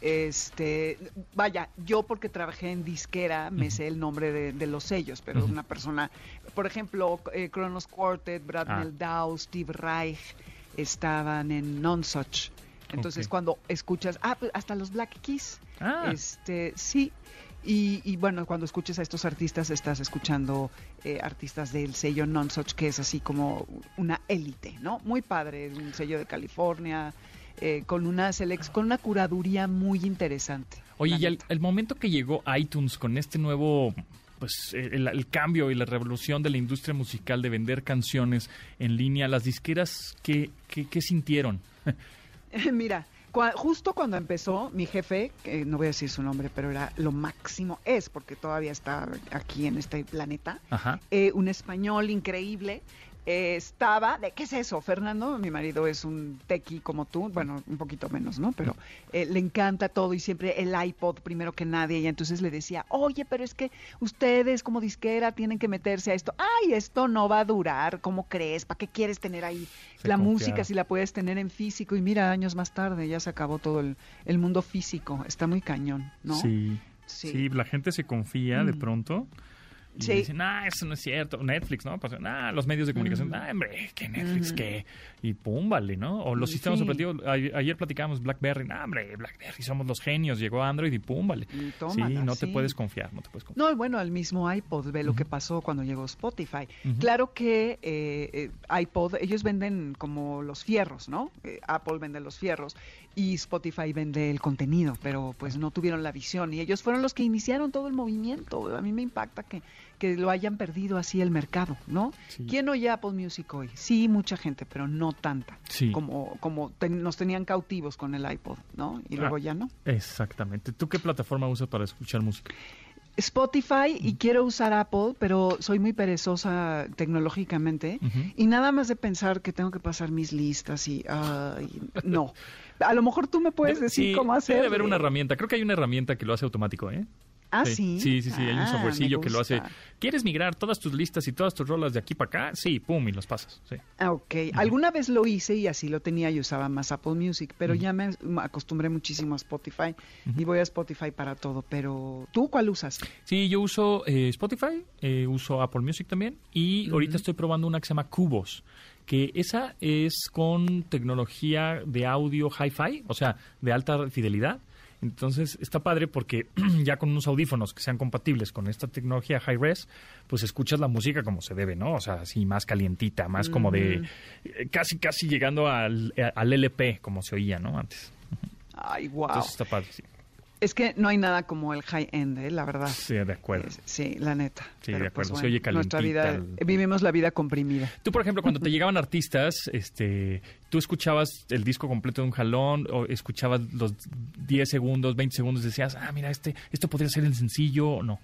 Este, vaya, yo porque trabajé en disquera me sé el nombre de, los sellos, pero una persona, por ejemplo, eh, Kronos Quartet, Brad ah. Steve Reich estaban en Nonsuch. Entonces cuando escuchas, ah, pues, hasta los Black Keys, ah. este, sí, y, bueno, cuando escuches a estos artistas, estás escuchando eh, artistas del sello Nonsuch, que es así como una élite, ¿no? Muy padre, un sello de California, eh, con, una selex con una curaduría muy interesante. Oye, y el, momento que llegó iTunes con este nuevo pues el, cambio y la revolución de la industria musical de vender canciones en línea, las disqueras, ¿qué, qué, qué sintieron? Mira, justo cuando empezó, mi jefe, que no voy a decir su nombre, pero era lo máximo, es porque todavía está aquí en este planeta, eh, un español increíble, estaba, de, ¿qué es eso? Fernando, mi marido es un tequi como tú, bueno, un poquito menos, ¿no? Pero eh, le encanta todo y siempre el iPod primero que nadie. Y entonces le decía, oye, pero es que ustedes como disquera tienen que meterse a esto. Ay, esto no va a durar, ¿cómo crees? ¿Para qué quieres tener ahí la música si la puedes tener en físico? Y mira, años más tarde ya se acabó todo el, el mundo físico. Está muy cañón, ¿no? Sí. Sí, la gente se confía de mm. pronto Y dicen, ah, eso no es cierto. Netflix, ¿no? Pues, ah, los medios de comunicación, ah, hombre, que Netflix, qué. Y pum, vale, ¿no? O los sistemas operativos. Ayer, platicábamos BlackBerry, no, hombre, BlackBerry, somos los genios. Llegó Android y pum, vale. sí, no te puedes confiar, no te puedes confiar. No, bueno, el mismo iPod, ve lo que pasó cuando llegó Spotify. Claro que eh, eh, iPod, ellos venden como los fierros, ¿no? Eh, Apple vende los fierros y Spotify vende el contenido, pero pues no tuvieron la visión y ellos fueron los que iniciaron todo el movimiento. A mí me impacta que, que lo hayan perdido así el mercado, ¿no? ¿Quién oye Apple Music hoy? Sí, mucha gente, pero no tanta como, como nos tenían cautivos con el iPod, ¿no? Y luego ah, ya no. Exactamente. ¿Tú qué plataforma usas para escuchar música? Spotify y quiero usar Apple, pero soy muy perezosa tecnológicamente y nada más de pensar que tengo que pasar mis listas y no. A lo mejor tú me puedes decir cómo hacer. Debe haber una herramienta. Creo que hay una herramienta que lo hace automático, ¿eh? Ah, sí. Sí, sí, sí. hay un ah, softwarecillo que lo hace. ¿Quieres migrar todas tus listas y todas tus rolas de aquí para acá? Sí, pum, y los pasas. Sí. Ah, ok. Alguna vez lo hice y así lo tenía y usaba más Apple Music, pero ya me acostumbré muchísimo a Spotify y voy a Spotify para todo. Pero, ¿tú cuál usas? Sí, yo uso eh, Spotify, eh, uso Apple Music también y ahorita estoy probando una que se llama Cubos que esa es con tecnología de audio hi-fi, o sea, de alta fidelidad entonces está padre porque ya con unos audífonos que sean compatibles con esta tecnología high res, pues escuchas la música como se debe, ¿no? O sea, así más calientita, más como de mm. eh, casi casi llegando al, al LP como se oía, ¿no? Antes. Ay, wow. Entonces está padre, sí. Es que no hay nada como el high end, ¿eh? la verdad. Sí, de acuerdo. sí, la neta. Sí, de pues, acuerdo. Se oye Nuestra vida, vivimos la vida comprimida. Tú, por ejemplo, cuando te llegaban artistas, este, ¿tú escuchabas el disco completo de un jalón o escuchabas los 10 segundos, 20 segundos decías, ah, mira, este, esto podría ser el sencillo o no?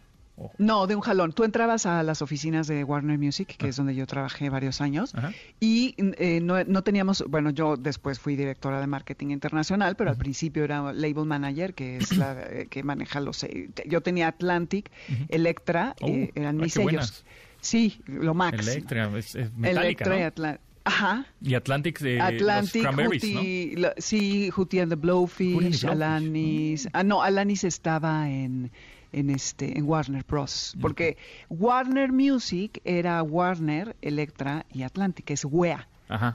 No, de un jalón. Tú entrabas a las oficinas de Warner Music, que es donde yo trabajé varios años, y eh, no, teníamos, bueno, yo después fui directora de marketing internacional, pero al principio era label manager, que es la eh, que maneja los... Eh, yo tenía Atlantic, Electra, oh, eran mis sellos. Sí, lo max. Electra, es, Electra y Atlantic. Ajá. Y Atlantic de Atlantic, los Cranberries, ¿no? sí, Hootie and the Blowfish, Alanis. Ah, no, Alanis estaba en en este en Warner Bros. Porque Warner Music era Warner, Electra y Atlantic, es WEA.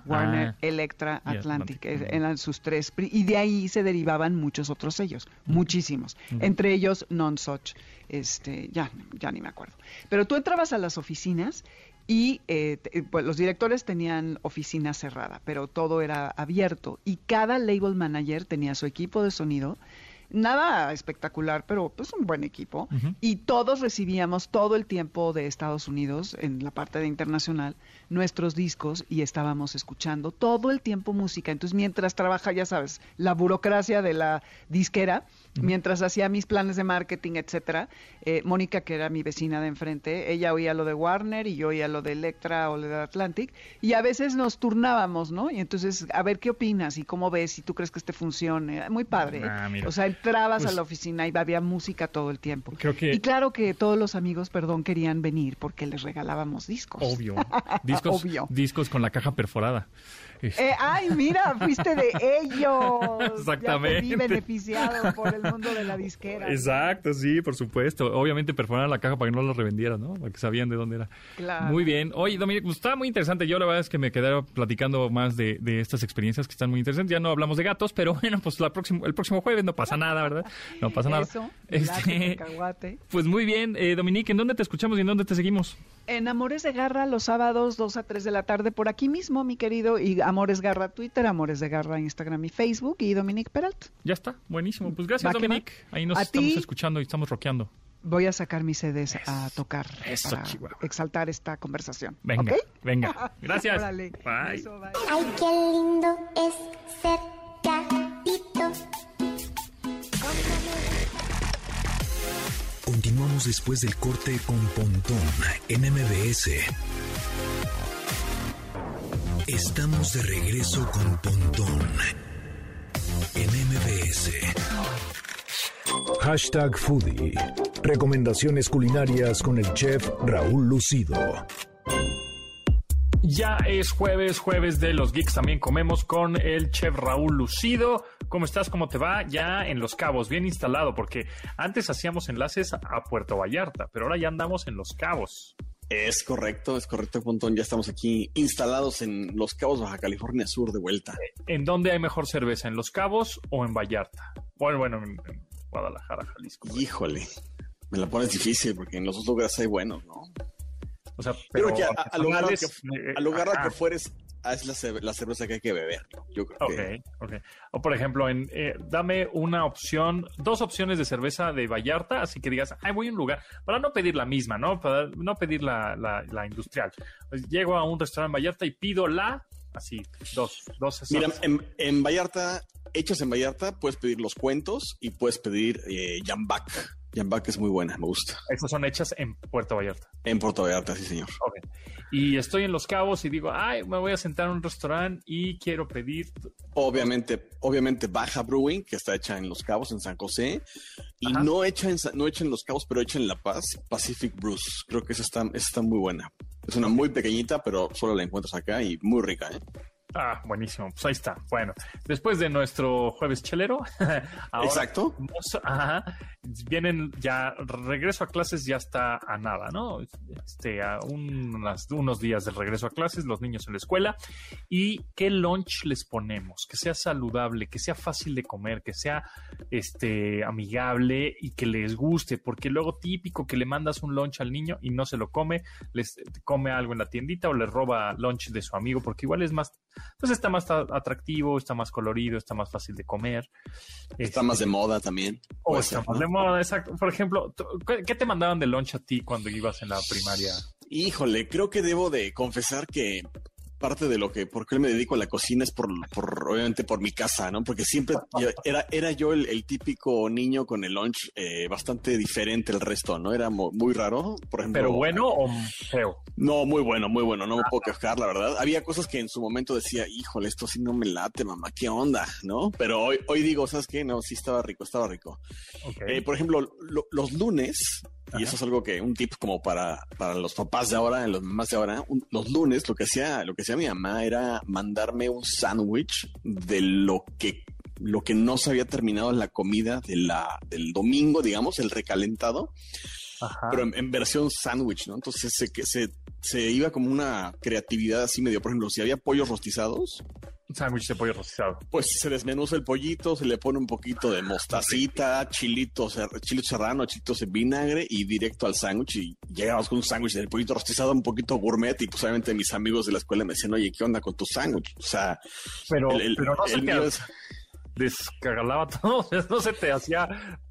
Warner, ah, Electra, Atlantic, eran sus tres, y de ahí se derivaban muchos otros sellos, muchísimos, entre ellos Non-Such, este, ya, ya ni me acuerdo. Pero tú entrabas a las oficinas y eh, pues los directores tenían oficina cerrada, pero todo era abierto y cada label manager tenía su equipo de sonido nada espectacular, pero pues un buen equipo. Y todos recibíamos todo el tiempo de Estados Unidos, en la parte de internacional, nuestros discos y estábamos escuchando todo el tiempo música. Entonces, mientras trabaja, ya sabes, la burocracia de la disquera, mientras hacía mis planes de marketing, etcétera, eh, Mónica, que era mi vecina de enfrente, ella oía lo de Warner y yo oía lo de Electra o lo de Atlantic, y a veces nos turnábamos, ¿no? Y entonces, a ver qué opinas y cómo ves, si tú crees que este funcione. Muy padre. ¿eh? Ah, o sea, entrabas a pues la oficina y había música todo el tiempo. Y claro que todos los amigos, perdón, querían venir porque les regalábamos discos. Obvio. Discos, Obvio. discos con la caja perforada. Eh, ay, mira, fuiste de ellos. Exactamente. Ya beneficiado por el mundo de la disquera. Exacto, sí, por supuesto. Obviamente perforaron la caja para que no la revendieran, ¿no? Para que sabían de dónde era. Claro. Muy bien. Oye, Dominic, pues estaba muy interesante. Yo la verdad es que me quedé platicando más de, estas experiencias que están muy interesantes. Ya no hablamos de gatos, pero bueno, pues la próximo, el próximo jueves no pasa nada, ¿verdad? No pasa nada. Eso, este, pues muy bien. Eh, Dominique, ¿en dónde te escuchamos y en dónde te seguimos? En Amores de Garra los sábados 2 a 3 de la tarde por aquí mismo, mi querido, y Amores Garra Twitter, Amores de Garra Instagram y Facebook y Dominique Peralt. Ya está, buenísimo. Pues gracias Dominique. Ahí nos estamos escuchando y estamos rockeando. Voy a sacar mis CDs a tocar Eso, para exaltar esta conversación. Venga, venga. Gracias. bye. Ay, qué lindo es ser gatito. Continuamos después del corte con Pontón en MBS. Estamos de regreso con Pontón en MBS. Hashtag Foodie. Recomendaciones culinarias con el chef Raúl Lucido. Ya es jueves, jueves de los geeks. También comemos con el chef Raúl Lucido ¿Cómo estás? ¿Cómo te va? Ya en Los Cabos, bien instalado, porque antes hacíamos enlaces a Puerto Vallarta, pero ahora ya andamos en Los Cabos. Es correcto, es correcto, Pontón. Ya estamos aquí instalados en Los Cabos, Baja California Sur, de vuelta. ¿En dónde hay mejor cerveza? ¿En Los Cabos o en Vallarta? Bueno, bueno, en, Guadalajara, Jalisco. Híjole, me la pones difícil porque en los dos lugares hay buenos, ¿no? O sea, pero Creo que a, a lugar que, a lugar que fueres, Ah, es la, cerveza que hay que beber. Yo creo okay, que... O por ejemplo, en, eh, dame una opción, dos opciones de cerveza de Vallarta, así que digas, ay, voy a un lugar, para no pedir la misma, ¿no? Para no pedir la, la, industrial. Pues llego a un restaurante en Vallarta y pido la, así, dos, dos. Mira, en, en, Vallarta, hechos en Vallarta, puedes pedir los cuentos y puedes pedir eh, Jambak. Jambak es muy buena, me gusta. Estas son hechas en Puerto Vallarta. En Puerto Vallarta, sí, señor. Okay y estoy en Los Cabos y digo, ay, me voy a sentar en un restaurante y quiero pedir. Obviamente, obviamente Baja Brewing, que está hecha en Los Cabos, en San José, y no hecha, en, no hecha en Los Cabos, pero hecha en La Paz, Pacific Brews. Creo que esa está, esa está muy buena. Es una muy pequeñita, pero solo la encuentras acá y muy rica, ¿eh? Ah, buenísimo. Pues ahí está. Bueno, después de nuestro jueves chelero, ahora Exacto. vienen ya, regreso a clases ya está a nada, ¿no? Este, a unos días de regreso a clases, los niños en la escuela. ¿Y qué lunch les ponemos? Que sea saludable, que sea fácil de comer, que sea este, amigable y que les guste, porque luego típico que le mandas un lunch al niño y no se lo come, les come algo en la tiendita o le roba lunch de su amigo, porque igual es más pues está más atractivo, está más colorido, está más fácil de comer. Está más de moda también. O está más de moda, exacto. Por ejemplo, ¿qué te mandaban de lunch a ti cuando ibas en la primaria? Híjole, creo que debo de confesar que parte de lo que, por qué me dedico a la cocina es por, por obviamente por mi casa, ¿no? Porque siempre era, era yo el, típico niño con el lunch eh, bastante diferente el resto, ¿no? Era muy, raro, por ejemplo. ¿Pero bueno o feo? No, muy bueno, muy bueno, no me puedo quejar, la verdad. Había cosas que en su momento decía, híjole, esto sí no me late, mamá, ¿qué onda? ¿No? Pero hoy, hoy digo, ¿sabes qué? No, sí estaba rico, estaba rico. Eh, por ejemplo, los lunes y eso es algo que, un tip como para, para los papás de ahora, los mamás de ahora, los lunes lo que hacía, lo que hacía mi mamá era mandarme un sándwich de lo que lo que no se había terminado en la comida de la, del domingo, digamos, el recalentado, pero en, versión sándwich, ¿no? Entonces se, se, se iba como una creatividad así medio, por ejemplo, si había pollos rostizados, sándwich de pollo rostizado. Pues se desmenuza el pollito, se le pone un poquito de mostacita, chilito, chilito serrano, chilitos en vinagre y directo al sándwich. Y llegamos con un sándwich de pollito rostizado un poquito gourmet. Y pues obviamente mis amigos de la escuela me decían, oye, ¿qué onda con tu sándwich? O sea, pero, pero no el descargalaba todo, no se te hacía,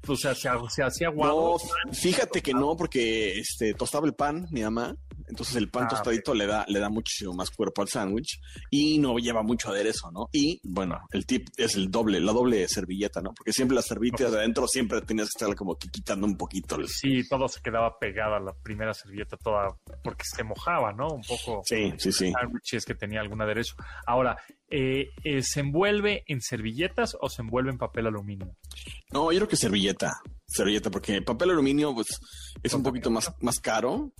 o sea, se, hacía guapo. No, fíjate que no, porque este tostaba el pan, mi mamá, entonces el pan ah, tostadito le da, le da muchísimo más cuerpo al sándwich y no lleva mucho aderezo, ¿no? Y bueno, el tip es el doble, la doble servilleta, ¿no? Porque siempre la servilleta de adentro siempre tenías que estar como que quitando un poquito. Sí, todo se quedaba pegada la primera servilleta toda, porque se mojaba, ¿no? Un poco. Sí, sí, sí. es que tenía algún aderezo. Ahora, eh, eh, ¿se envuelve en servilletas o se envuelve en papel aluminio? No, yo creo que servilleta, servilleta, porque papel aluminio pues es un poquito más, más caro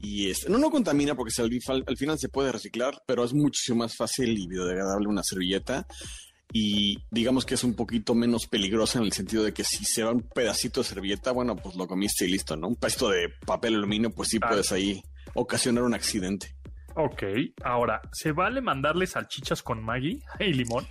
y este, no, no contamina porque al, al, final se puede reciclar, pero es muchísimo más fácil y biodegradable una servilleta y digamos que es un poquito menos peligrosa en el sentido de que si se va un pedacito de servilleta, bueno, pues lo comiste y listo, ¿no? Un pedazo de papel aluminio, pues sí puedes ahí ocasionar un accidente. Ok, ahora, ¿se vale mandarle salchichas con Maggie y limón?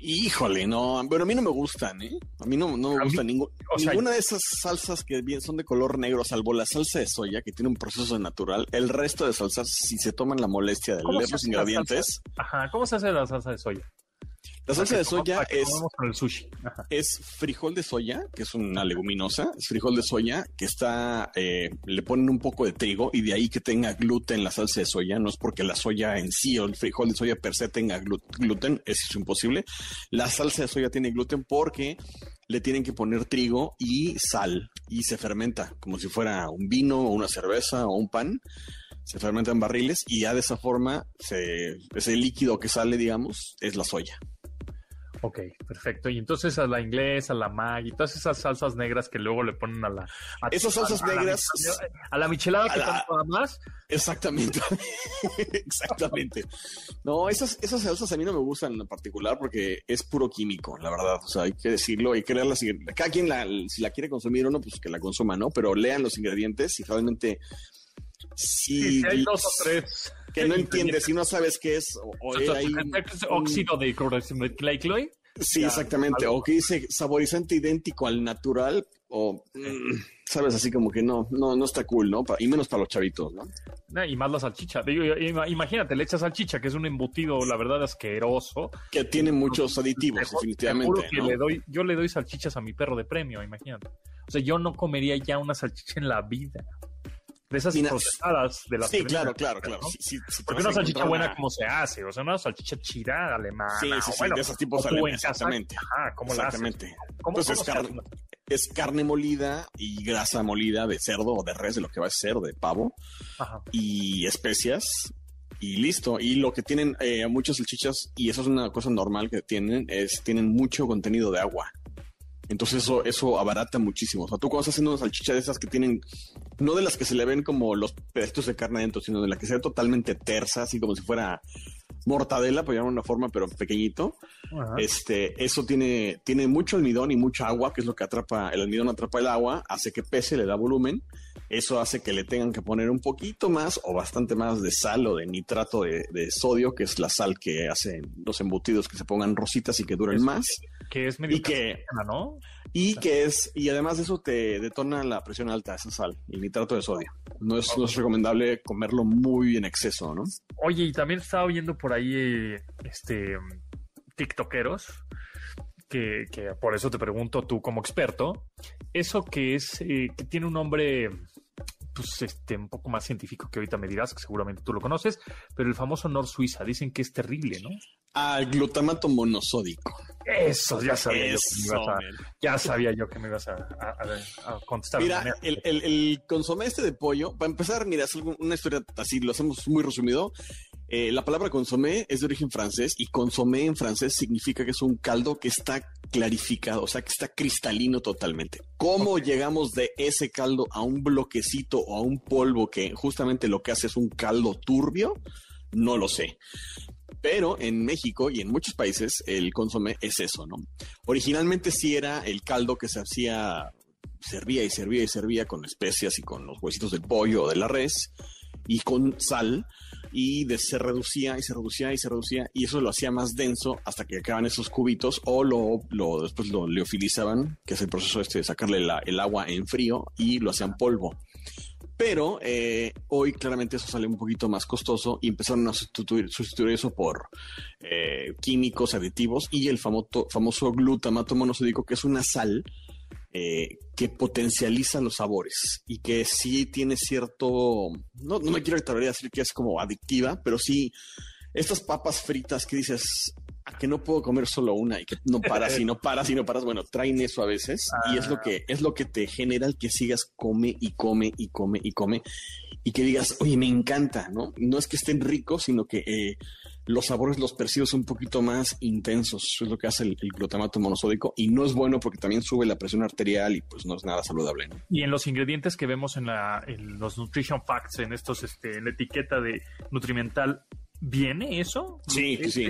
Híjole, no, pero a mí no me gustan, ¿eh? A mí no, no me gusta ninguna de esas salsas que bien son de color negro, salvo la salsa de soya, que tiene un proceso natural. El resto de salsas, si se toman la molestia de leer los ingredientes. Ajá, ¿cómo se hace la salsa de soya? La salsa de soya es, frijol de soya, que es una leguminosa, es frijol de soya que está, eh, le ponen un poco de trigo y de ahí que tenga gluten la salsa de soya, no es porque la soya en sí o el frijol de soya per se tenga gluten, es imposible. La salsa de soya tiene gluten porque le tienen que poner trigo y sal y se fermenta como si fuera un vino o una cerveza o un pan se fermenta en barriles y ya de esa forma ese líquido que sale, digamos, es la soya. Ok, perfecto. Y entonces a la inglesa, a la Maggi, todas esas salsas negras que luego le ponen a la... esas salsas negras... A la, michelada que nada más. Exactamente. Exactamente. No, esas, esas salsas a mí no me gustan en particular porque es puro químico, la verdad. O sea, hay que decirlo, hay que. Cada quien, la, si la quiere consumir o no, pues que la consuma, ¿no? Pero lean los ingredientes y realmente... Si, hay dos o tres que no entiendes si no sabes qué es. O, hay óxido de clorofenol. Sí, exactamente. O que dice saborizante idéntico al natural, o mm, sabes, así como que no, no, no está cool, ¿no? Y menos para los chavitos, ¿no? Y más la salchicha. Digo, imagínate, le echas salchicha, que es un embutido, la verdad, asqueroso. Que tiene muchos aditivos, definitivamente. que le doy, yo le doy salchichas a mi perro de premio, imagínate. O sea, yo no comería ya una salchicha en la vida de esas procesadas de las Sí, claro, claro, claro. Porque una salchicha buena, ¿cómo se hace? O sea, una salchicha chida alemana. Sí, sí, sí, de esos tipos alemanes. Exactamente. Ajá, ¿cómo exactamente. Entonces, es, carne, molida y grasa molida de cerdo o de res, de lo que va a ser, de pavo. Ajá. Y especias. Y listo. Y lo que tienen eh, muchas salchichas, y eso es una cosa normal que tienen, es tienen mucho contenido de agua. Entonces eso, eso abarata muchísimo. O sea, tú cuando estás haciendo una salchicha de esas que tienen, no de las que se le ven como los pedacitos de carne adentro, sino de la que se ve totalmente tersa, así como si fuera mortadela, por llamar una forma, pero pequeñito. Este, eso tiene, tiene mucho almidón y mucha agua, que es lo que atrapa, el almidón atrapa el agua, hace que pese, le da volumen. Eso hace que le tengan que poner un poquito más o bastante más de sal o de nitrato de, sodio, que es la sal que hacen los embutidos que se pongan rositas y que duren más que es medio y que, ¿no? Y que es, y además de eso te detona la presión alta, esa sal, el nitrato de sodio. No es, no es recomendable comerlo muy en exceso, ¿no? Oye, y también estaba oyendo por ahí, este, tiktokeros, que, que por eso te pregunto tú como experto, eso que es, eh, que tiene un nombre pues, este, un poco más científico que ahorita me dirás, que seguramente tú lo conoces, pero el famoso Nor Suiza, dicen que es terrible, ¿no? Al glutamato monosódico. Eso, ya sabía yo que me ibas a, ya sabía yo que me ibas a, contestar. Mira, el, el, consomé este de pollo, para empezar, mira, es una historia así, lo hacemos muy resumido. Eh, la palabra consomé es de origen francés y consomé en francés significa que es un caldo que está clarificado, o sea, que está cristalino totalmente. ¿Cómo llegamos de ese caldo a un bloquecito o a un polvo que justamente lo que hace es un caldo turbio? No lo sé. Pero en México y en muchos países el consomé es eso, ¿no? Originalmente sí era el caldo que se hacía, servía y servía y servía con especias y con los huesitos del pollo o de la res y con sal y se reducía y se reducía y se reducía y eso lo hacía más denso hasta que acaban esos cubitos o lo, después lo leofilizaban, que es el proceso este de sacarle el agua en frío y lo hacían polvo. Pero eh, hoy claramente eso sale un poquito más costoso y empezaron a sustituir, sustituir eso por eh, químicos aditivos y el famoso, famoso glutamato monosódico, que es una sal eh, que potencializa los sabores y que sí tiene cierto, no, no me quiero decir que es como adictiva, pero sí estas papas fritas que dices, que no puedo comer solo una y que no paras y no paras y no paras. Bueno, traen eso a veces y es lo ah. que es lo que te genera el que sigas come y come y come y come y que digas, oye, me encanta, ¿no? No es que estén ricos, sino que eh, los sabores los percibes un poquito más intensos. Eso es lo que hace el, glutamato monosódico y no es bueno porque también sube la presión arterial y pues no es nada saludable. Y en los ingredientes que vemos en, la, en los nutrition facts, en estos, este, en la etiqueta de nutrimental, ¿Viene eso? Sí, sí,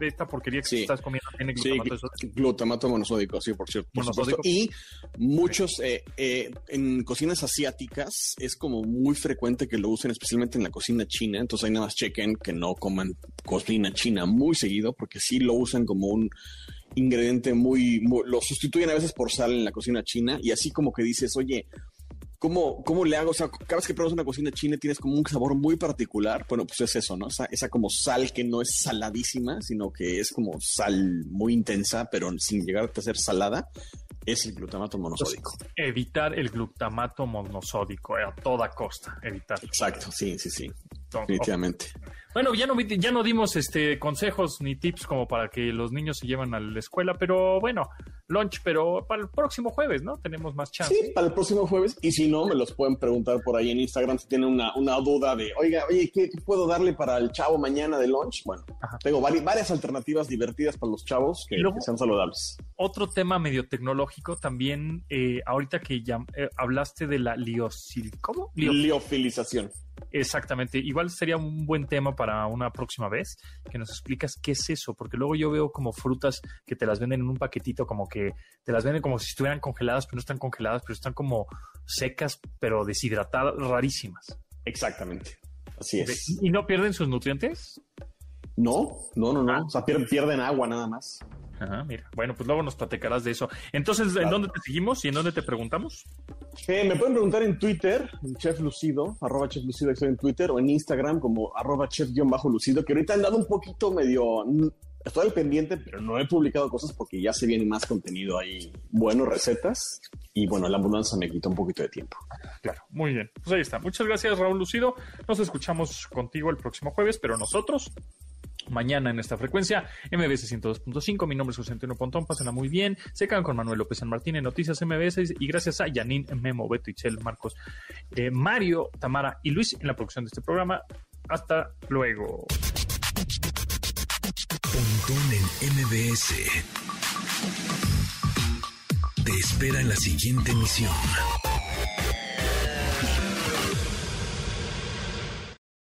Esta, porquería que estás comiendo tiene glutamato sí, glutamato monosódico, sí, por cierto. Y muchos, eh, eh, en cocinas asiáticas es como muy frecuente que lo usen, especialmente en la cocina china. Entonces ahí nada más chequen que no coman cocina china muy seguido, porque sí lo usan como un ingrediente muy, lo sustituyen a veces por sal en la cocina china y así como que dices, oye, ¿Cómo, ¿Cómo le hago? O sea, cada vez que pruebas una cocina china tienes como un sabor muy particular. Bueno, pues es eso, ¿no? Esa, esa como sal que no es saladísima, sino que es como sal muy intensa, pero sin llegar a ser salada, es el glutamato monosódico. evitar el glutamato monosódico a toda costa, evitar. Exacto, sí, sí, sí. Definitivamente. Bueno, ya no, ya no dimos este consejos ni tips como para que los niños se lleven a la escuela, pero bueno, lunch, pero para el próximo jueves, ¿no? Tenemos más chance. Sí, para el próximo jueves. Y si no, me los pueden preguntar por ahí en Instagram si tienen una, duda de, oiga, oye, ¿qué, puedo darle para el chavo mañana de lunch? Bueno, tengo varias, alternativas divertidas para los chavos que, sean saludables. Otro tema medio tecnológico también, eh, ahorita que ya eh, hablaste de la liosil, ¿cómo? Liofilización. Exactamente. Igual sería un buen tema para una próxima vez que nos explicas qué es eso, porque luego yo veo como frutas que te las venden en un paquetito, como que te las venden como si estuvieran congeladas, pero no están congeladas, pero están como secas, pero deshidratadas, rarísimas. Exactamente. Así es. ¿Y no pierden sus nutrientes? No, no, no, no. Ah. O sea, pierden agua nada más. Ajá, mira. Bueno, pues luego nos platicarás de eso. Entonces, ¿en dónde te seguimos y en dónde te preguntamos? Eh, me pueden preguntar en Twitter, Chef Lucido, arroba Chef Lucido estoy en Twitter, o en Instagram como arroba Chef-Lucido, que ahorita han dado un poquito medio... Estoy al pendiente, pero no he publicado cosas porque ya se viene más contenido ahí, bueno, recetas. Y bueno, la ambulancia me quita un poquito de tiempo. Claro, muy bien. Pues ahí está. Muchas gracias, Raúl Lucido. Nos escuchamos contigo el próximo jueves, pero nosotros mañana en esta frecuencia, MBS 102.5. Mi nombre es José Antonio Pontón, pásenla muy bien. Se quedan con Manuel López San Martín en Noticias MBS y gracias a Yanin, Memo, Beto, Itzel, Marcos, eh, Mario, Tamara y Luis en la producción de este programa. Hasta luego. Pontón en MBS. Te espera en la siguiente emisión.